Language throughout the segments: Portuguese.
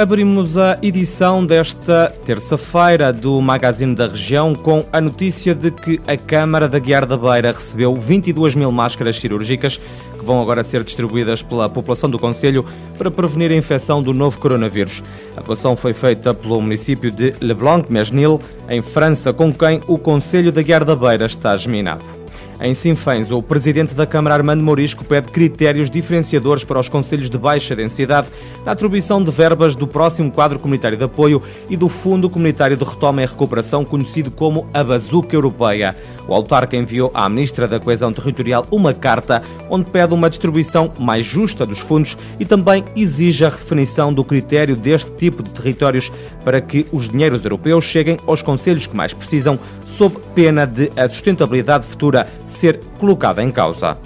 Abrimos a edição desta terça-feira do Magazine da Região com a notícia de que a Câmara da Guiar da Beira recebeu 22 mil máscaras cirúrgicas que vão agora ser distribuídas pela população do Conselho para prevenir a infecção do novo coronavírus. A doação foi feita pelo município de Leblanc-Mesnil, em França, com quem o Conselho da Guiar da Beira está geminado. Em Sinfãs, o presidente da Câmara Armando Morisco pede critérios diferenciadores para os conselhos de baixa densidade na atribuição de verbas do próximo quadro comunitário de apoio e do Fundo Comunitário de Retoma e Recuperação, conhecido como a Bazuca Europeia. O autarca enviou à Ministra da Coesão Territorial uma carta onde pede uma distribuição mais justa dos fundos e também exige a redefinição do critério deste tipo de territórios para que os dinheiros europeus cheguem aos conselhos que mais precisam, sob pena de a sustentabilidade futura ser colocada em causa.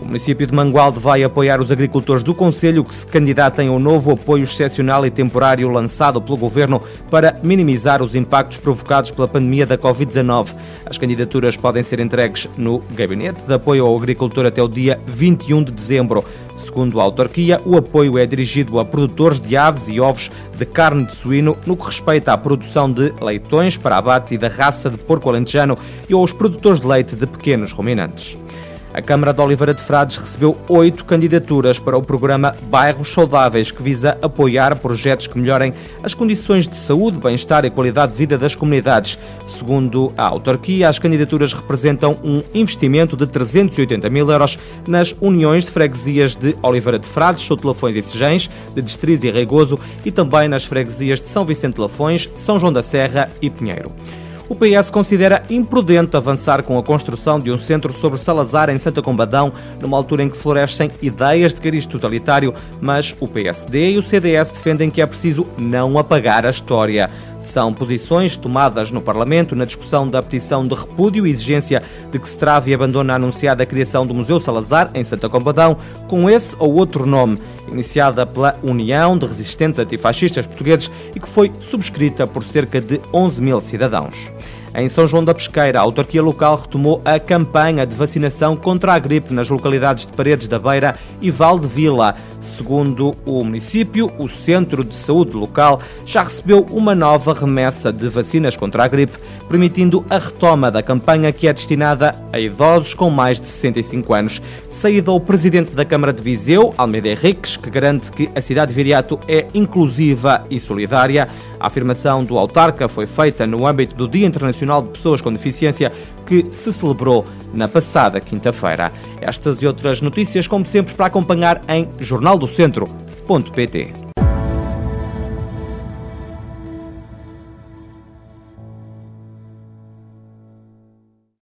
O município de Mangualde vai apoiar os agricultores do Conselho que se candidatem ao novo apoio excepcional e temporário lançado pelo Governo para minimizar os impactos provocados pela pandemia da Covid-19. As candidaturas podem ser entregues no Gabinete de Apoio ao Agricultor até o dia 21 de dezembro. Segundo a autarquia, o apoio é dirigido a produtores de aves e ovos de carne de suíno no que respeita à produção de leitões para abate e da raça de porco alentejano e aos produtores de leite de pequenos ruminantes. A Câmara de Oliveira de Frades recebeu oito candidaturas para o programa Bairros Saudáveis, que visa apoiar projetos que melhorem as condições de saúde, bem-estar e qualidade de vida das comunidades. Segundo a autarquia, as candidaturas representam um investimento de 380 mil euros nas uniões de freguesias de Oliveira de Frades, Sotelafões e Sejães, de Destriz e Reigoso e também nas freguesias de São Vicente de Lafões, São João da Serra e Pinheiro o PS considera imprudente avançar com a construção de um centro sobre Salazar em Santa Combadão, numa altura em que florescem ideias de cariz totalitário, mas o PSD e o CDS defendem que é preciso não apagar a história. São posições tomadas no Parlamento na discussão da petição de repúdio e exigência de que e abandone a anunciada criação do Museu Salazar, em Santa Combadão, com esse ou outro nome, iniciada pela União de Resistentes Antifascistas Portugueses e que foi subscrita por cerca de 11 mil cidadãos. Em São João da Pesqueira, a autarquia local retomou a campanha de vacinação contra a gripe nas localidades de Paredes da Beira e Val de Vila. Segundo o município, o Centro de Saúde local já recebeu uma nova remessa de vacinas contra a gripe, permitindo a retoma da campanha que é destinada a idosos com mais de 65 anos. Saída o presidente da Câmara de Viseu, Almeida Henriques, que garante que a cidade de Viriato é inclusiva e solidária. A afirmação do autarca foi feita no âmbito do Dia Internacional de Pessoas com Deficiência, que se celebrou na passada quinta-feira. Estas e outras notícias, como sempre, para acompanhar em jornaldocentro.pt.